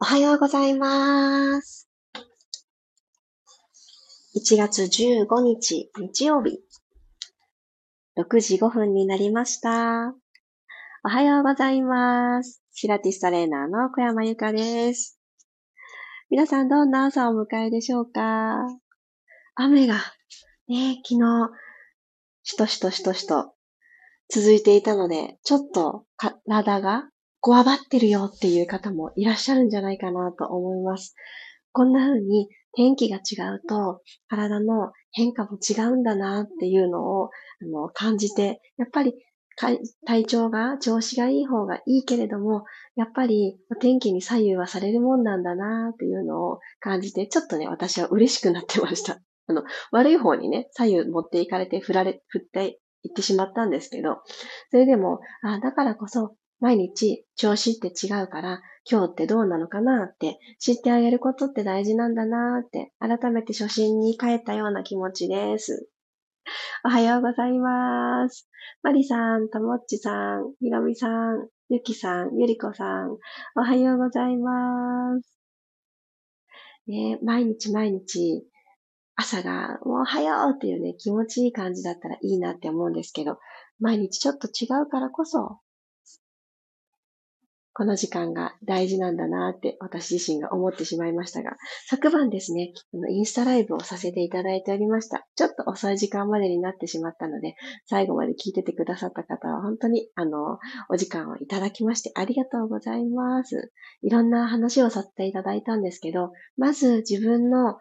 おはようございます。1月15日日曜日、6時5分になりました。おはようございます。シラティストレーナーの小山由かです。皆さんどんな朝を迎えでしょうか？雨が、ね、昨日、しとしとしとしと続いていたので、ちょっと体がこわばってるよっていう方もいらっしゃるんじゃないかなと思います。こんな風に天気が違うと体の変化も違うんだなっていうのをあの感じて、やっぱり体調が、調子がいい方がいいけれども、やっぱりお天気に左右はされるもんなんだなっていうのを感じて、ちょっとね、私は嬉しくなってました。あの、悪い方にね、左右持っていかれて振られ、振っていってしまったんですけど、それでも、あだからこそ毎日調子って違うから、今日ってどうなのかなって知ってあげることって大事なんだなって、改めて初心に帰ったような気持ちです。おはようございます。マリさん、ともっちさん、ひろみさん、ゆきさん、ゆりこさん、おはようございます。ね、毎日毎日、朝が、もうおはようっていうね、気持ちいい感じだったらいいなって思うんですけど、毎日ちょっと違うからこそ、この時間が大事なんだなって私自身が思ってしまいましたが、昨晩ですね、インスタライブをさせていただいておりました。ちょっと遅い時間までになってしまったので、最後まで聞いててくださった方は本当に、あの、お時間をいただきましてありがとうございます。いろんな話をさせていただいたんですけど、まず自分の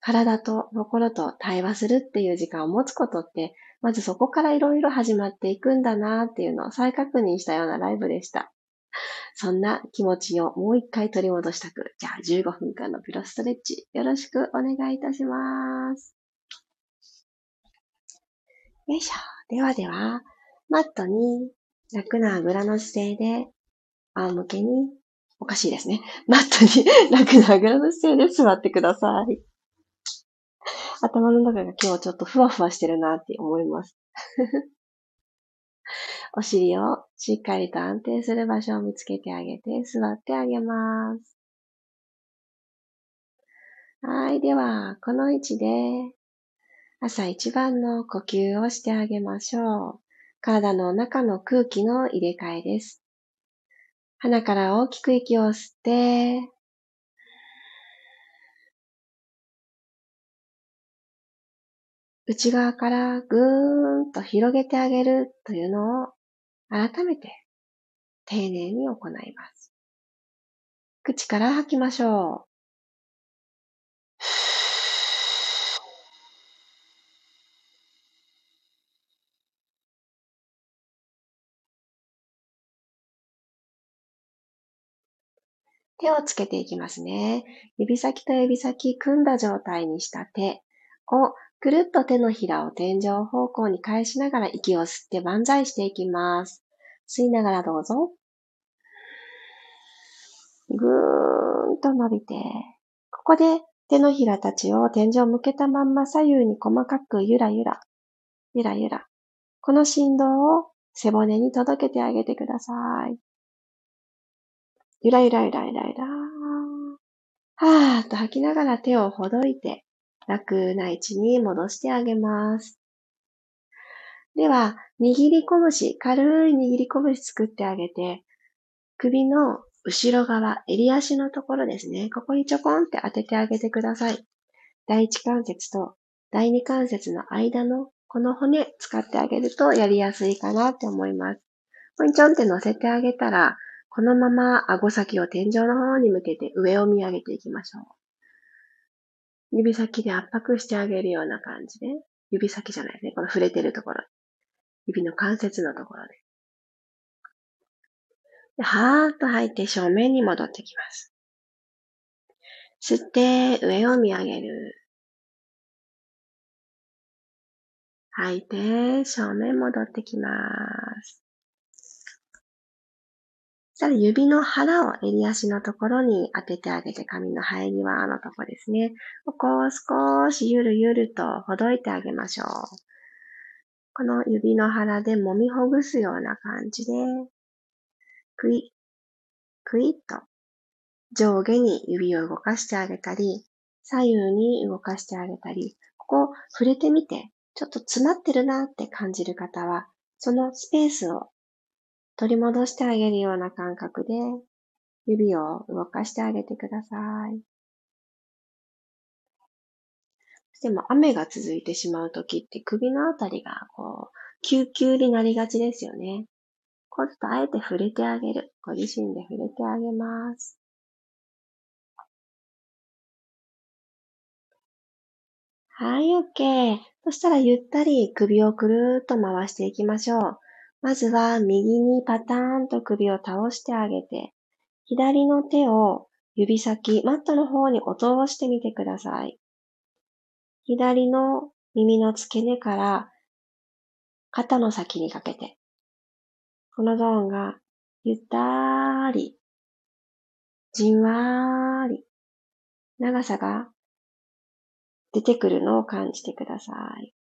体と心と対話するっていう時間を持つことって、まずそこからいろいろ始まっていくんだなっていうのを再確認したようなライブでした。そんな気持ちをもう一回取り戻したく、じゃあ15分間のピロストレッチ、よろしくお願いいたします。よいしょ。ではでは、マットに楽なあぐらの姿勢で、仰向けに、おかしいですね。マットに楽なあぐらの姿勢で座ってください。頭の中が今日ちょっとふわふわしてるなって思います。お尻をしっかりと安定する場所を見つけてあげて座ってあげます。はい。では、この位置で朝一番の呼吸をしてあげましょう。体の中の空気の入れ替えです。鼻から大きく息を吸って、内側からぐーんと広げてあげるというのを改めて丁寧に行います。口から吐きましょう。手をつけていきますね。指先と指先組んだ状態にした手をくるっと手のひらを天井方向に返しながら息を吸って万歳していきます。吸いながらどうぞ。ぐーんと伸びて、ここで手のひらたちを天井向けたまんま左右に細かくゆらゆら、ゆらゆら。この振動を背骨に届けてあげてください。ゆらゆらゆらゆらゆら。はーっと吐きながら手をほどいて、楽な位置に戻してあげます。では、握り拳、軽い握り拳作ってあげて、首の後ろ側、襟足のところですね。ここにちょこんって当ててあげてください。第一関節と第二関節の間のこの骨使ってあげるとやりやすいかなって思います。ここにちょんって乗せてあげたら、このまま顎先を天井の方に向けて上を見上げていきましょう。指先で圧迫してあげるような感じで、指先じゃないね。この触れてるところ。指の関節のところで。ではーっと吐いて正面に戻ってきます。吸って上を見上げる。吐いて正面戻ってきます。ただ指の腹を襟足のところに当ててあげて、髪の生え際のところですね。ここを少しゆるゆるとほどいてあげましょう。この指の腹で揉みほぐすような感じで、クイッ、クイッと上下に指を動かしてあげたり、左右に動かしてあげたり、ここ触れてみて、ちょっと詰まってるなって感じる方は、そのスペースを取り戻してあげるような感覚で、指を動かしてあげてください。でも雨が続いてしまうときって首のあたりがこう、救急になりがちですよね。こうちょっとあえて触れてあげる。ご自身で触れてあげます。はい、OK。そしたらゆったり首をくるーっと回していきましょう。まずは右にパターンと首を倒してあげて、左の手を指先、マットの方に落としてみてください。左の耳の付け根から肩の先にかけて、このゾーンがゆったーり、じんわーり、長さが出てくるのを感じてください。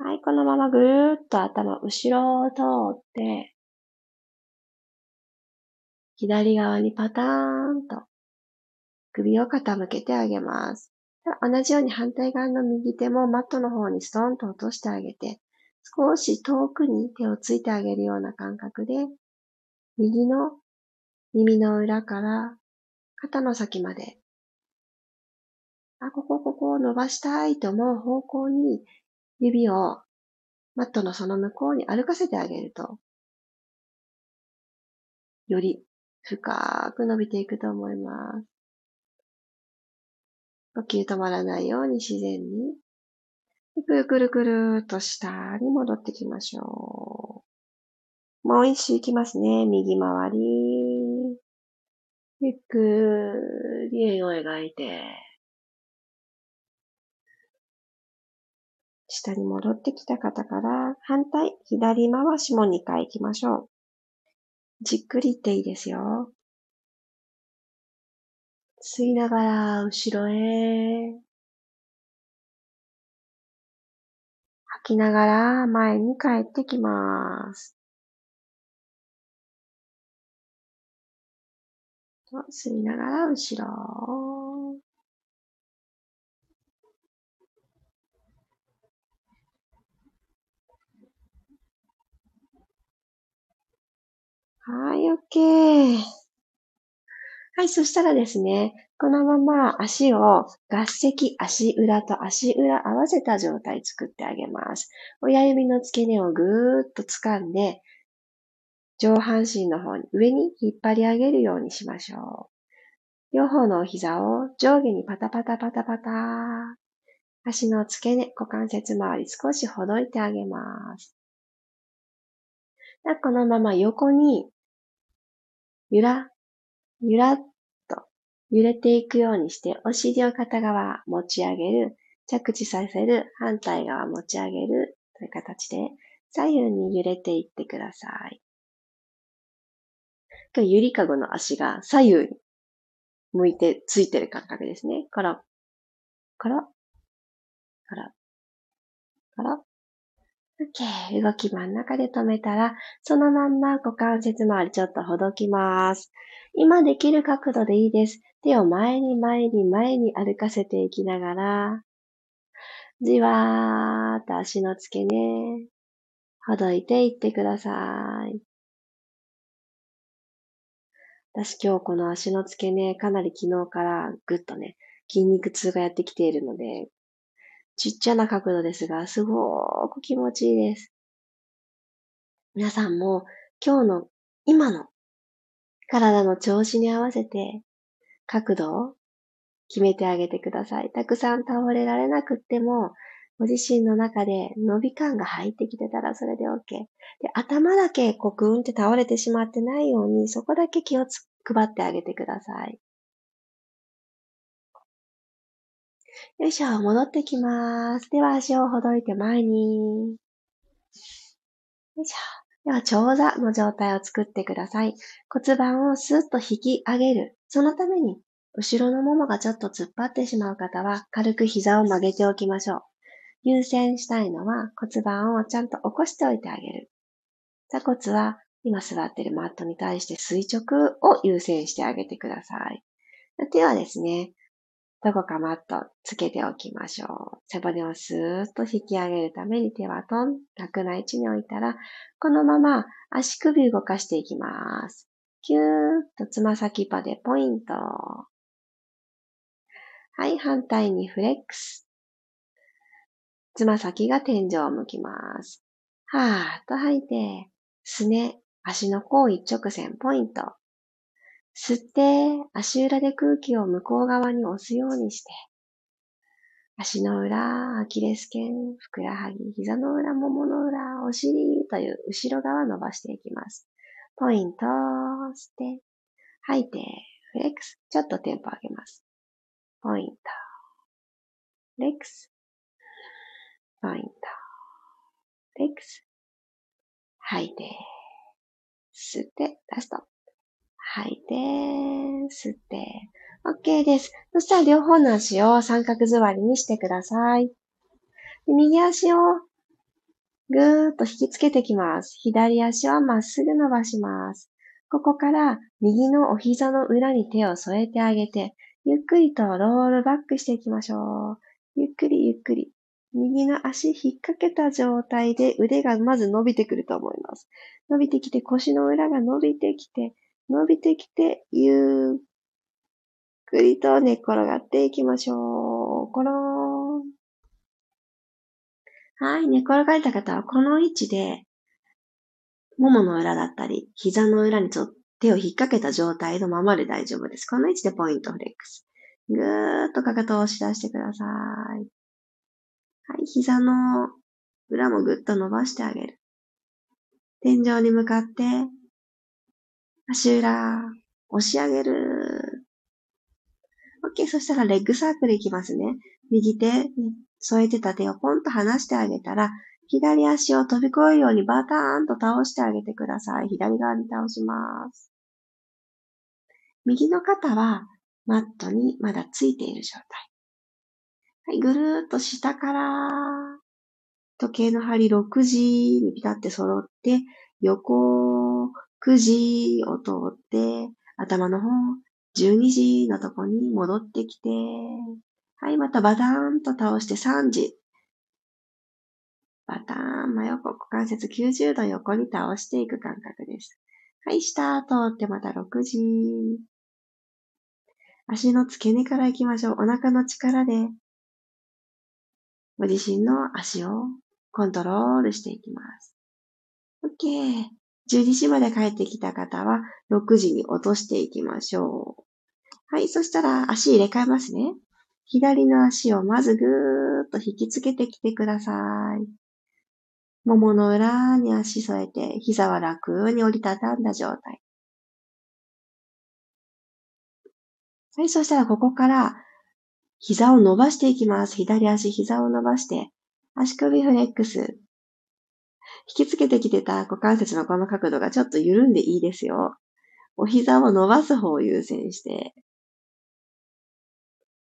はい、このままぐーっと頭後ろを通って、左側にパターンと首を傾けてあげます。同じように反対側の右手もマットの方にストンと落としてあげて、少し遠くに手をついてあげるような感覚で、右の耳の裏から肩の先まで、あ、ここ、ここを伸ばしたいと思う方向に指をマットのその向こうに歩かせてあげると、より深く伸びていくと思います。呼吸止まらないように自然に、くるくるくるっと下に戻ってきましょう。もう一周いきますね。右回り。ゆっくり円を描いて、下に戻ってきた方から反対、左回しも2回行きましょう。じっくりっていいですよ。吸いながら後ろへ。吐きながら前に帰ってきます。吸いながら後ろ。はい、OK。はい、そしたらですね、このまま足を合石、足裏と足裏合わせた状態作ってあげます。親指の付け根をぐーっと掴んで、上半身の方に上に引っ張り上げるようにしましょう。両方のお膝を上下にパタパタパタパタ。足の付け根、股関節周り少しほどいてあげます。このまま横にゆらゆらっと揺れていくようにして、お尻を片側持ち上げる、着地させる、反対側持ち上げるという形で、左右に揺れていってください。ゆりかごの足が左右に向いてついてる感覚ですね。コロ、コロ、コロ、コロ、OK。動き真ん中で止めたら、そのまんま股関節周りちょっとほどきます。今できる角度でいいです。手を前に前に前に歩かせていきながら、じわーっと足の付け根、ほどいていってください。私今日この足の付け根、かなり昨日からぐっとね、筋肉痛がやってきているので、ちっちゃな角度ですが、すごーく気持ちいいです。皆さんも今日の今の体の調子に合わせて角度を決めてあげてください。たくさん倒れられなくっても、ご自身の中で伸び感が入ってきてたらそれで OK。で頭だけこうグーンって倒れてしまってないように、そこだけ気を配ってあげてください。よいしょ、戻ってきます。では足をほどいて前に。よいしょ。では、長座の状態を作ってください。骨盤をスッと引き上げる。そのために、後ろのももがちょっと突っ張ってしまう方は、軽く膝を曲げておきましょう。優先したいのは骨盤をちゃんと起こしておいてあげる。座骨は今座っているマットに対して垂直を優先してあげてください。手はですね、どこかマットつけておきましょう。背骨をスーッと引き上げるために手はトン、楽な位置に置いたら、このまま足首動かしていきます。キューッとつま先パでポイント。はい、反対にフレックス。つま先が天井を向きます。はーっと吐いて、すね、足の甲一直線ポイント。吸って、足裏で空気を向こう側に押すようにして、足の裏、アキレス腱、ふくらはぎ、膝の裏、ももの裏、お尻という後ろ側伸ばしていきます。ポイント、吸って、吐いて、フレックス。ちょっとテンポ上げます。ポイント、フレックス。ポイント、フレックス。吐いて、吸って、ラスト。吐いて、吸って、OK です。そしたら両方の足を三角座りにしてください。右足をぐーっと引きつけてきます。左足はまっすぐ伸ばします。ここから右のお膝の裏に手を添えてあげて、ゆっくりとロールバックしていきましょう。ゆっくりゆっくり。右の足引っ掛けた状態で腕がまず伸びてくると思います。伸びてきて腰の裏が伸びてきて、伸びてきて、ゆっくりと寝っ転がっていきましょう。コローン。はい、寝転がった方はこの位置で、ももの裏だったり、膝の裏にちょっと手を引っ掛けた状態のままで大丈夫です。この位置でポイントフレックス。ぐーっとかかとを押し出してください。はい、膝の裏もぐっと伸ばしてあげる。天井に向かって足裏、押し上げる。OK。そしたらレッグサークルいきますね。右手、添えてた手をポンと離してあげたら、左足を飛び越えるようにバターンと倒してあげてください。左側に倒します。右の肩はマットにまだついている状態。はい、ぐるーっと下から時計の針6時にピタって揃って、横9時を通って、頭の方、12時のとこに戻ってきて、はい、またバタンと倒して3時。バタン、真横、股関節90度横に倒していく感覚です。はい、下通ってまた6時。足の付け根から行きましょう。お腹の力で、ご自身の足をコントロールしていきます。OK。12時まで帰ってきた方は、6時に落としていきましょう。はい、そしたら足入れ替えますね。左の足をまずぐーっと引きつけてきてください。ももの裏に足添えて、膝は楽に折りたたんだ状態。はい、そしたらここから膝を伸ばしていきます。左足膝を伸ばして、足首フレックス。引きつけてきてた股関節のこの角度がちょっと緩んでいいですよ。お膝を伸ばす方を優先して。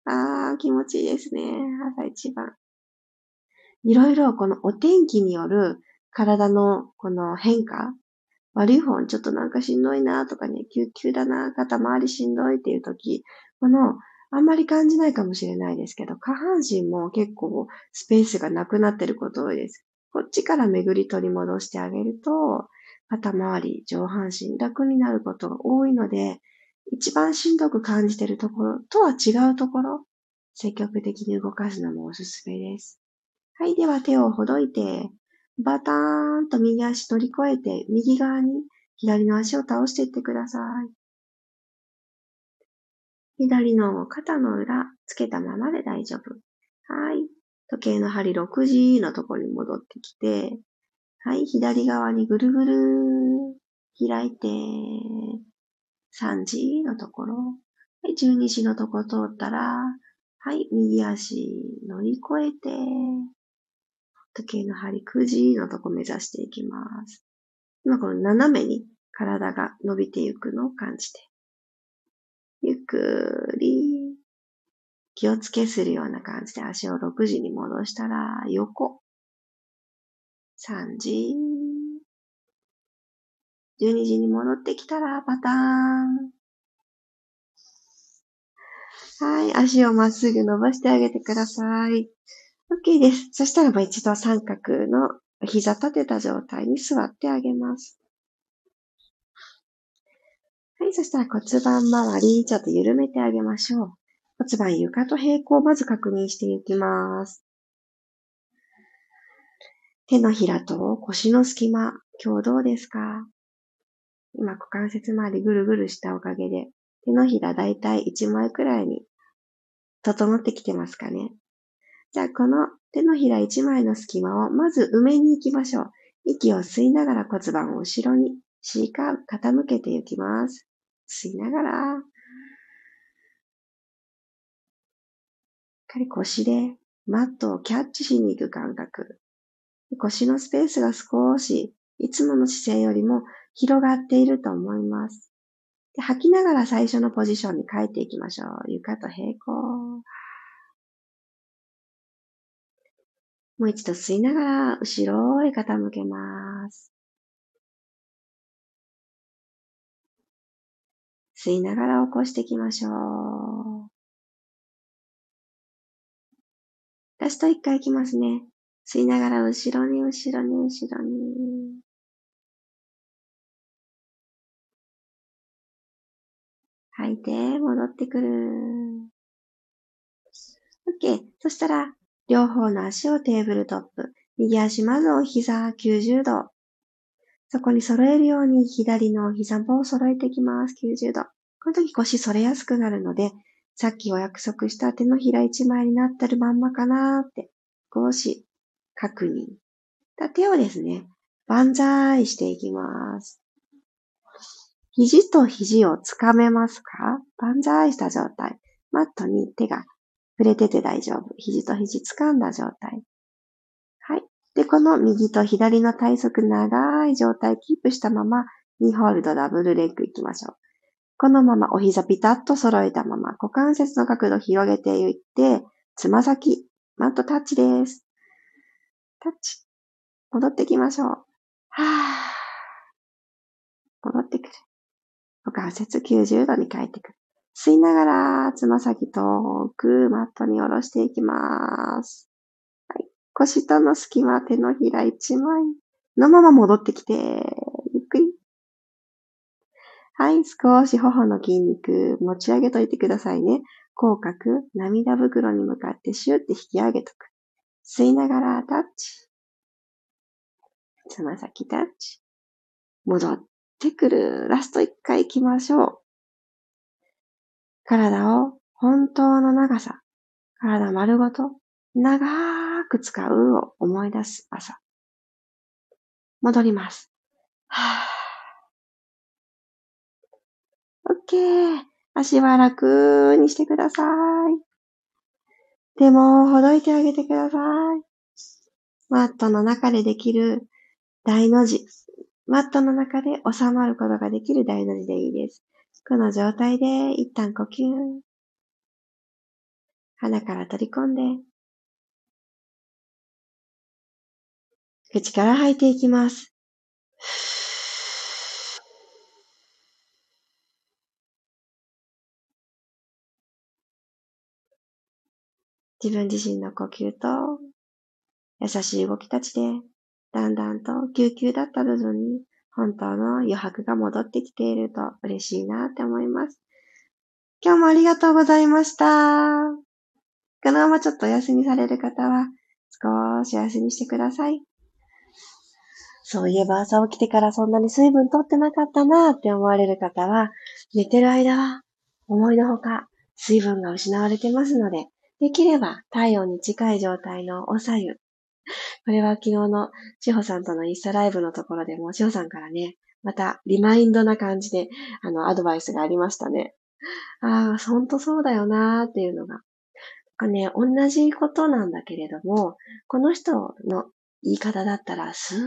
あー、気持ちいいですね。朝一番。いろいろこのお天気による体のこの変化。悪い方ちょっとなんかしんどいなとかね、救急だな、肩周りしんどいっていう時、このあんまり感じないかもしれないですけど、下半身も結構スペースがなくなってること多いです。こっちから巡り取り戻してあげると、肩周り、上半身楽になることが多いので、一番しんどく感じているところとは違うところ、積極的に動かすのもおすすめです。はい。では手をほどいて、バターンと右足乗り越えて、右側に左の足を倒していってください。左の肩の裏、つけたままで大丈夫。はい。時計の針6時のところに戻ってきて、はい、左側にぐるぐる開いて、3時のところ、はい、12時のとこ通ったら、はい、右足乗り越えて、時計の針9時のとこ目指していきます。今この斜めに体が伸びていくのを感じて、ゆっくり気をつけするような感じで足を6時に戻したら、横。3時。12時に戻ってきたらパターン。はい。足をまっすぐ伸ばしてあげてください。OK です。そしたらもう一度三角の膝立てた状態に座ってあげます。はい。そしたら骨盤周り、ちょっと緩めてあげましょう。骨盤床と平行をまず確認していきます。手のひらと腰の隙間、今日どうですか？今、股関節周りぐるぐるしたおかげで、手のひらだいたい1枚くらいに整ってきてますかね？じゃあ、この手のひら1枚の隙間をまず埋めに行きましょう。息を吸いながら骨盤を後ろに、しか傾けていきます。吸いながら、かり腰でマットをキャッチしに行く感覚。腰のスペースが少し、いつもの姿勢よりも広がっていると思います。で吐きながら最初のポジションに帰っていきましょう。床と平行。もう一度吸いながら後ろへ傾けます。吸いながら起こしていきましょう。ラスト一回いきますね。吸いながら後ろに後ろに後ろに。吐いて戻ってくる。OK。そしたら、両方の足をテーブルトップ。右足まずお膝90度。そこに揃えるように左の膝も揃えていきます。90度。この時腰反れやすくなるので、さっきお約束した手のひら一枚になってるまんまかなーって、少し確認。手をですね、万歳していきます。肘と肘をつかめますか？万歳した状態。マットに手が触れてて大丈夫。肘と肘掴んだ状態。はい。で、この右と左の体側長い状態キープしたまま、2ホールドダブルレッグいきましょう。このままお膝ピタッと揃えたまま股関節の角度を広げていって、つま先、マットタッチです。タッチ。戻ってきましょう。はぁ。戻ってくる。股関節90度に変えてくる。吸いながら、つま先遠くマットに下ろしていきます。はい。腰との隙間、手のひら1枚のまま戻ってきて、はい。少し頬の筋肉持ち上げといてくださいね。口角、涙袋に向かってシューって引き上げとく。吸いながらタッチ。つま先タッチ。戻ってくる。ラスト一回行きましょう。体を本当の長さ、体丸ごと長く使うを思い出す朝。戻ります。はぁ。OK。足は楽にしてください。手もほどいてあげてください。マットの中でできる大の字。マットの中で収まることができる大の字でいいです。この状態で一旦呼吸。鼻から取り込んで、口から吐いていきます。自分自身の呼吸と優しい動きたちで、だんだんと救急だった部分に本当の余白が戻ってきていると嬉しいなって思います。今日もありがとうございました。このままちょっとお休みされる方は少しお休みしてください。そういえば朝起きてからそんなに水分取ってなかったなって思われる方は、寝てる間は思いのほか水分が失われてますので、できれば体温に近い状態のおさゆ。これは昨日の志保さんとのインスタライブのところでも、志保さんからね、またリマインドな感じで、あの、アドバイスがありましたね。ああ、ほんとそうだよなーっていうのが。かね、同じことなんだけれども、この人の言い方だったら、スーッ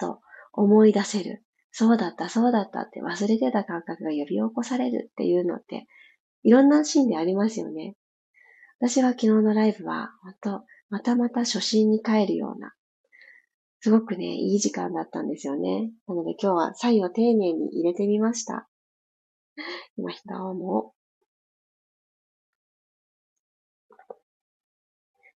と思い出せる。そうだった、そうだったって忘れてた感覚が呼び起こされるっていうのって、いろんなシーンでありますよね。私は昨日のライブは、本当またまた初心に帰るような、すごくね、いい時間だったんですよね。なので今日はサイを丁寧に入れてみました。今、どうも。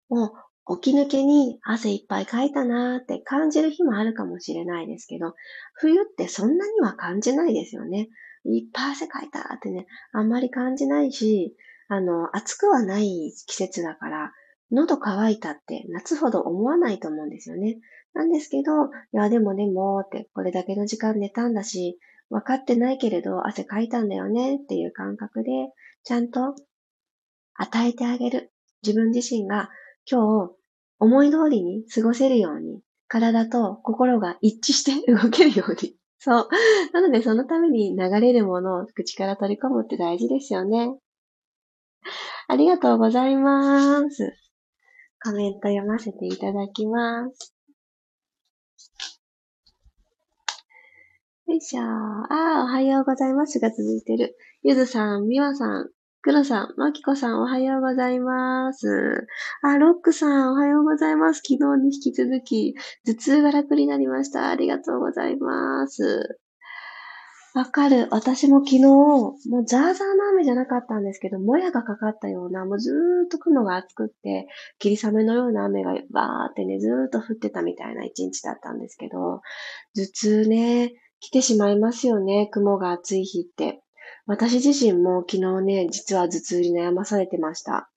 もう、起き抜けに汗いっぱいかいたなーって感じる日もあるかもしれないですけど、冬ってそんなには感じないですよね。いっぱい汗かいたってね、あんまり感じないし、あの、暑くはない季節だから、喉乾いたって夏ほど思わないと思うんですよね。なんですけど、いや、でもでもって、これだけの時間寝たんだし、分かってないけれど汗かいたんだよねっていう感覚で、ちゃんと与えてあげる。自分自身が今日思い通りに過ごせるように、体と心が一致して 動けるように。そう。なのでそのために流れるものを口から取り込むって大事ですよね。ありがとうございます。コメント読ませていただきます。よいしょ。ああ、おはようございますが続いてる。ゆずさん、みわさん、くろさん、まきこさん、おはようございます。あ、ロックさん、おはようございます。昨日に引き続き、頭痛が楽になりました。ありがとうございます。わかる。私も昨日、もうザーザーの雨じゃなかったんですけど、もやがかかったような、もうずーっと雲が厚くって、霧雨のような雨がバーってね、ずーっと降ってたみたいな一日だったんですけど、頭痛ね、来てしまいますよね、雲が厚い日って。私自身も昨日ね、実は頭痛に悩まされてました。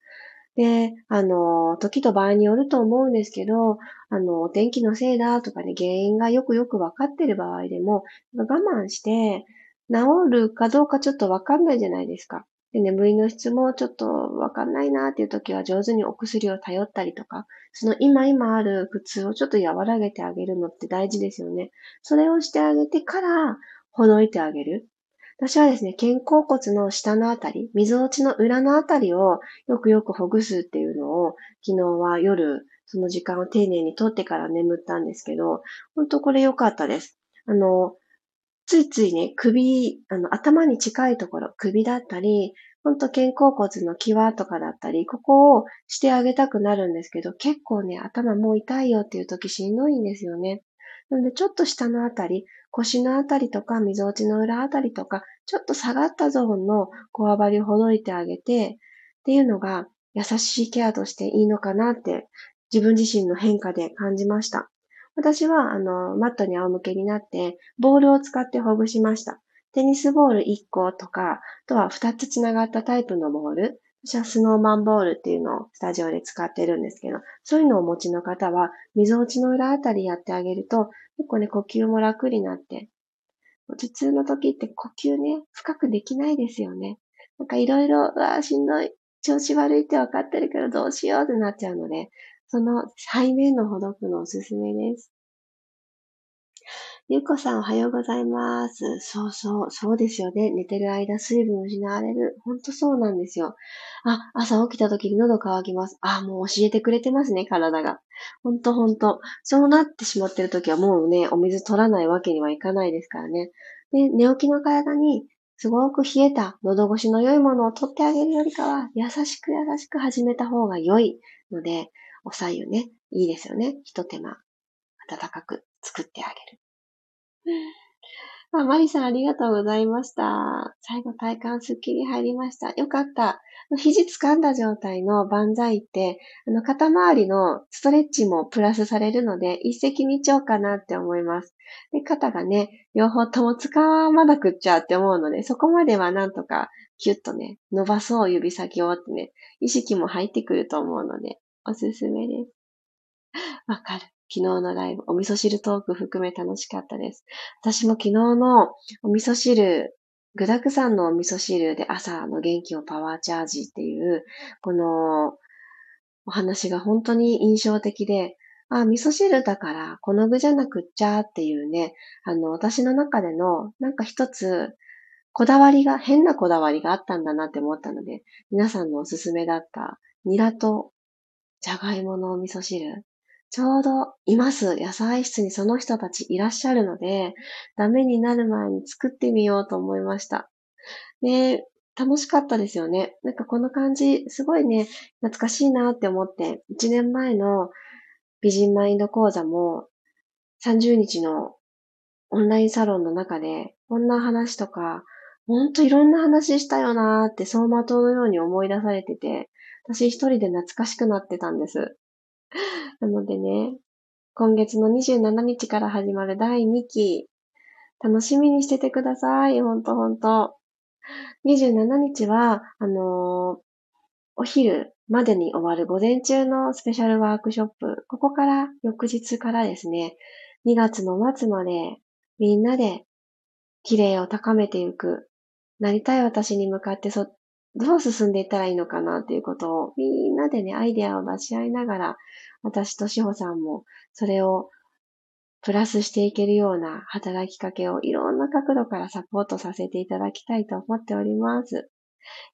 で、あの、時と場合によると思うんですけど、あの、お天気のせいだとかね、原因がよくよくわかってる場合でも、我慢して、治るかどうかちょっとわかんないじゃないですか。で、眠りの質もちょっとわかんないなっていう時は上手にお薬を頼ったりとか、その今今ある苦痛をちょっと和らげてあげるのって大事ですよね。それをしてあげてからほどいてあげる。私はですね、肩甲骨の下のあたり、溝落ちの裏のあたりをよくよくほぐすっていうのを、昨日は夜、その時間を丁寧にとってから眠ったんですけど、本当これ良かったです。あの、ついついね、首、あの、頭に近いところ、首だったり、ほんと肩甲骨の際とかだったり、ここをしてあげたくなるんですけど、結構ね、頭もう痛いよっていう時しんどいんですよね。なので、ちょっと下のあたり、腰のあたりとか、溝落ちの裏あたりとか、ちょっと下がったゾーンのこわばりをほどいてあげて、っていうのが優しいケアとしていいのかなって自分自身の変化で感じました。私は、あの、マットに仰向けになって、ボールを使ってほぐしました。テニスボール1個とか、あとは2つつながったタイプのボール。私はスノーマンボールっていうのをスタジオで使ってるんですけど、そういうのをお持ちの方は、溝落ちの裏あたりやってあげると、結構ね、呼吸も楽になって、頭痛の時って呼吸ね、深くできないですよね。なんかいろいろ、うわしんどい、調子悪いって分かってるからどうしようってなっちゃうので、その背面のほどくのおすすめです。ゆうこさんおはようございます。そうそう、そうですよね。寝てる間水分失われる。ほんとそうなんですよ。あ、朝起きた時に喉乾きます。あ、もう教えてくれてますね、体が。ほんとほんと。そうなってしまってる時はもうね、お水取らないわけにはいかないですからね。で、寝起きの体にすごく冷えた喉越しの良いものを取ってあげるよりかは、優しく優しく始めた方が良いので、お左右ね、いいですよね。一手間、温かく作ってあげる。あ、マリさんありがとうございました。最後体幹スッキリ入りました。よかった。肘掴んだ状態の万歳って、あの、肩周りのストレッチもプラスされるので、一石二鳥かなって思います。で、肩がね、両方とも掴まなくっちゃって思うので、そこまではなんとかキュッとね、伸ばそう指先をってね、意識も入ってくると思うので、おすすめです。わかる。昨日のライブ、お味噌汁トーク含め楽しかったです。私も昨日のお味噌汁、具沢山のお味噌汁で朝の元気をパワーチャージっていう、このお話が本当に印象的で、あ、味噌汁だからこの具じゃなくっちゃっていうね、あの、私の中でのなんか一つこだわりが、変なこだわりがあったんだなって思ったので、皆さんのおすすめだったニラとじゃがいものお味噌汁、ちょうどいます。野菜室にその人たちいらっしゃるので、ダメになる前に作ってみようと思いました。で、楽しかったですよね。なんかこの感じ、すごいね、懐かしいなって思って、1年前の美人マインド講座も、30日のオンラインサロンの中で、こんな話とか、ほんといろんな話したよなーって走馬灯のように思い出されてて、私一人で懐かしくなってたんです。なのでね、今月の27日から始まる第2期、楽しみにしててください。ほんとほんと。27日は、あのー、お昼までに終わる午前中のスペシャルワークショップ。ここから翌日からですね、2月の末までみんなで綺麗を高めていく。なりたい私に向かってそ、どう進んでいったらいいのかなっていうことをみんなでね、アイデアを出し合いながら、私としほさんもそれをプラスしていけるような働きかけをいろんな角度からサポートさせていただきたいと思っております。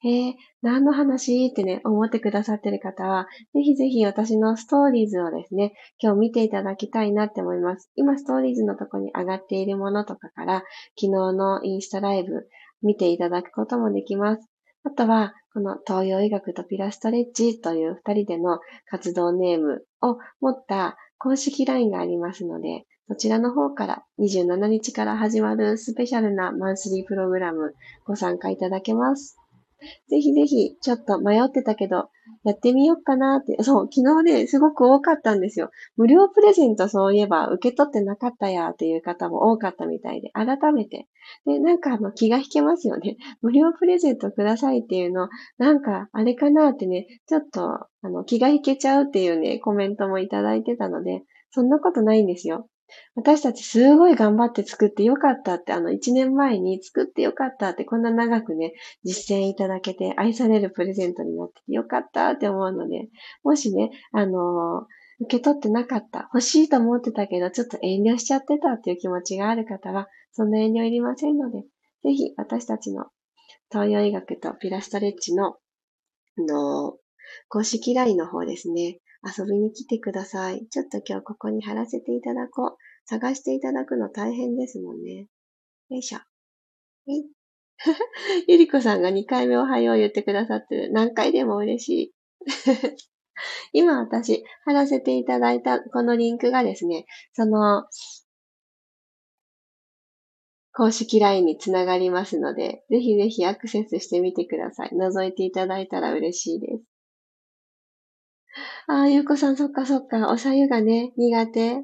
えー、何の話ってね、思ってくださってる方は、ぜひぜひ私のストーリーズをですね、今日見ていただきたいなって思います。今、ストーリーズのとこに上がっているものとかから、昨日のインスタライブ見ていただくこともできます。あとは、この東洋医学とピラストレッチという二人での活動ネームを持った公式 LINE がありますので、そちらの方から27日から始まるスペシャルなマンスリープログラムご参加いただけます。ぜひぜひ、ちょっと迷ってたけど、やってみようかなって。そう、昨日ね、すごく多かったんですよ。無料プレゼントそういえば受け取ってなかったやっていう方も多かったみたいで、改めて。で、なんかあの気が引けますよね。無料プレゼントくださいっていうの、なんかあれかなってね、ちょっとあの気が引けちゃうっていうね、コメントもいただいてたので、そんなことないんですよ。私たちすごい頑張って作ってよかったって、あの、1年前に作ってよかったって、こんな長くね、実践いただけて愛されるプレゼントになっててよかったって思うので、もしね、あの受け取ってなかった、欲しいと思ってたけど、ちょっと遠慮しちゃってたっていう気持ちがある方は、そんな遠慮いりませんので、ぜひ私たちの東洋医学とピラストレッチの、あの公式 LINE の方ですね、遊びに来てください。ちょっと今日ここに貼らせていただこう。探していただくの大変ですもんね。よいしょ。え？い。ゆりこさんが2回目おはよう言ってくださってる。何回でも嬉しい。今私貼らせていただいたこのリンクがですね、その公式 LINE につながりますので、ぜひぜひアクセスしてみてください。覗いていただいたら嬉しいです。ああ、ゆうこさん、そっかそっか。おさゆがね、苦手。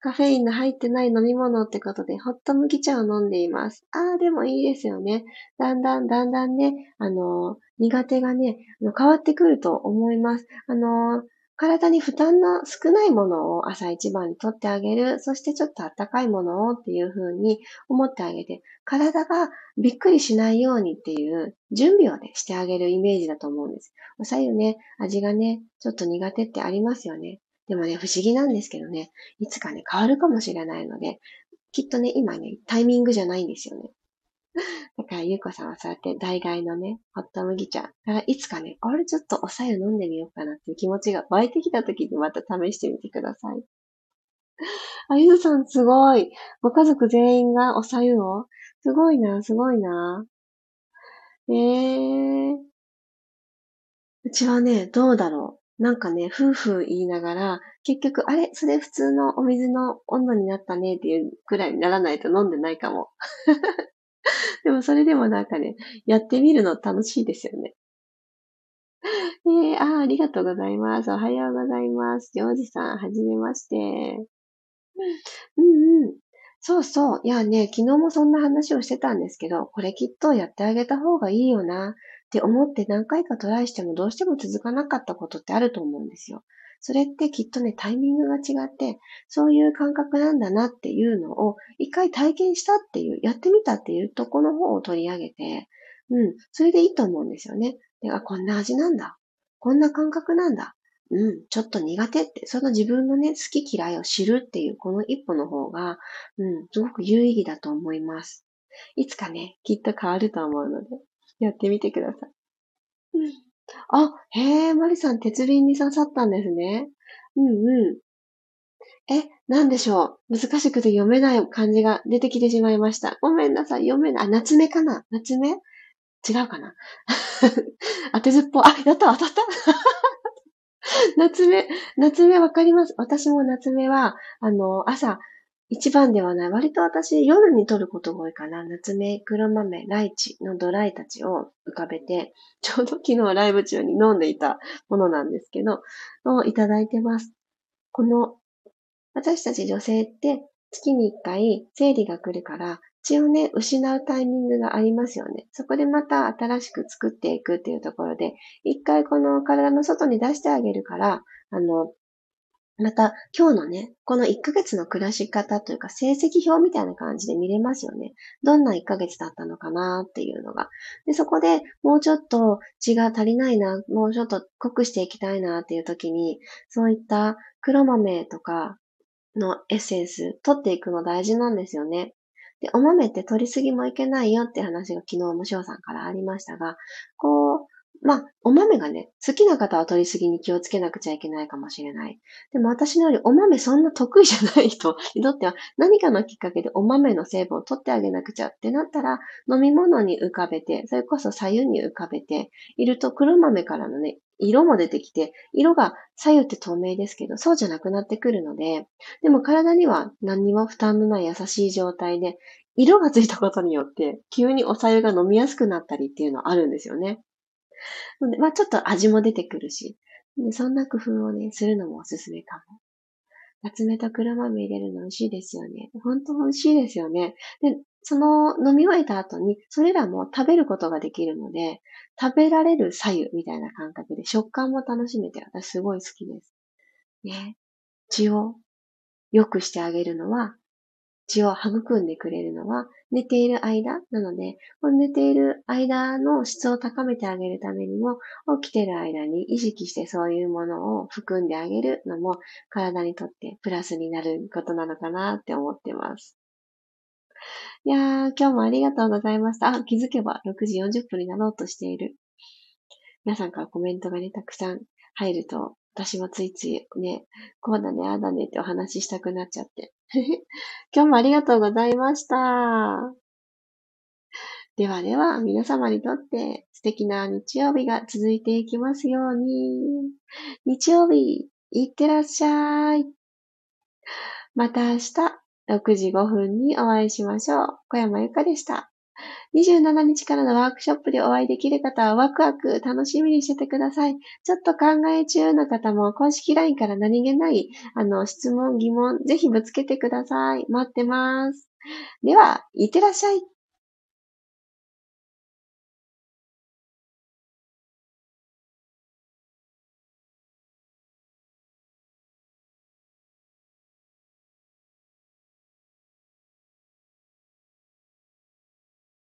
カフェインの入ってない飲み物ってことで、ホット麦茶を飲んでいます。ああ、でもいいですよね。だんだん、だんだんね、あの、苦手がね、変わってくると思います。あの、体に負担の少ないものを朝一番にとってあげる。そしてちょっと暖かいものをっていう風に思ってあげて、体がびっくりしないようにっていう準備を、してあげるイメージだと思うんです。おさゆね、味がね、ちょっと苦手ってありますよね。でもね、不思議なんですけどね、いつかね、変わるかもしれないので、きっとね、今ね、タイミングじゃないんですよね。だから、ゆうこさんはそうやって大概のね、ホット麦茶からいつかね、あれちょっとおさゆ飲んでみようかなっていう気持ちが湧いてきた時にまた試してみてください。あ、ゆずさんすごい。ご家族全員がおさゆをすごいな、すごいな。えー。うちはね、どうだろう。なんかね、夫婦言いながら、結局、あれそれ普通のお水の温度になったねっていうくらいにならないと飲んでないかも。でもそれでもなんかね、やってみるの楽しいですよね。えー、あありがとうございます。おはようございます。ジョージさん、はじめまして。うんうん。そうそう。いやね、昨日もそんな話をしてたんですけど、これきっとやってあげた方がいいよなって思って何回かトライしてもどうしても続かなかったことってあると思うんですよ。それってきっとね、タイミングが違って、そういう感覚なんだなっていうのを、一回体験したっていう、やってみたっていうとこの方を取り上げて、うん、それでいいと思うんですよね。であ、こんな味なんだ。こんな感覚なんだ。うん、ちょっと苦手って、その自分のね、好き嫌いを知るっていうこの一歩の方が、うん、すごく有意義だと思います。いつかね、きっと変わると思うので、やってみてください。うんあ、へえ、マリさん、鉄瓶に刺さったんですね。うんうん。え、なんでしょう？難しくて読めない漢字が出てきてしまいました。ごめんなさい、読めない。あ、夏目かな？夏目？違うかな？当てずっぽ。あ、やった、当たった 夏目、夏目わかります？私も夏目は、あの、朝、一番ではない。割と私、夜に撮ることが多いかな。夏目、黒豆、ライチのドライたちを浮かべて、ちょうど昨日ライブ中に飲んでいたものなんですけど、をいただいてます。この、私たち女性って月に一回生理が来るから、血をね、失うタイミングがありますよね。そこでまた新しく作っていくっていうところで、一回この体の外に出してあげるから、あの、また、今日のね、この1ヶ月の暮らし方というか、成績表みたいな感じで見れますよね。どんな1ヶ月だったのかなっていうのが。で、そこでもうちょっと血が足りないな、もうちょっと濃くしていきたいなっていう時に、そういった黒豆とかのエッセンス取っていくの大事なんですよね。で、お豆って取りすぎもいけないよって話が昨日も翔さんからありましたが、こう、まあ、お豆がね、好きな方は取りすぎに気をつけなくちゃいけないかもしれない。でも私のよりお豆そんな得意じゃない人 にとっては何かのきっかけでお豆の成分を取ってあげなくちゃってなったら飲み物に浮かべて、それこそ左右に浮かべていると黒豆からのね、色も出てきて、色が左右って透明ですけど、そうじゃなくなってくるので、でも体には何にも負担のない優しい状態で、色がついたことによって、急にお茶湯が飲みやすくなったりっていうのはあるんですよね。ので、まあちょっと味も出てくるし、そんな工夫をね、するのもおすすめかも。夏目と黒豆入れるの美味しいですよね。本当美味しいですよね。で、その飲み終えた後に、それらも食べることができるので、食べられる左右みたいな感覚で食感も楽しめて私すごい好きです。ね。血を良くしてあげるのは血を育んでくれるのは寝ている間なので、この寝ている間の質を高めてあげるためにも、起きている間に意識してそういうものを含んであげるのも体にとってプラスになることなのかなって思ってます。いやー、今日もありがとうございました。気づけば6時40分になろうとしている。皆さんからコメントがね、たくさん入ると私もついついね、こうだね、ああだねってお話ししたくなっちゃって。今日もありがとうございました。ではでは、皆様にとって素敵な日曜日が続いていきますように。日曜日、いってらっしゃい。また明日、6時5分にお会いしましょう。小山由かでした。27日からのワークショップでお会いできる方はワクワク楽しみにしててください。ちょっと考え中の方も公式 LINE から何気ない、あの、質問、疑問、ぜひぶつけてください。待ってます。では、いってらっしゃい。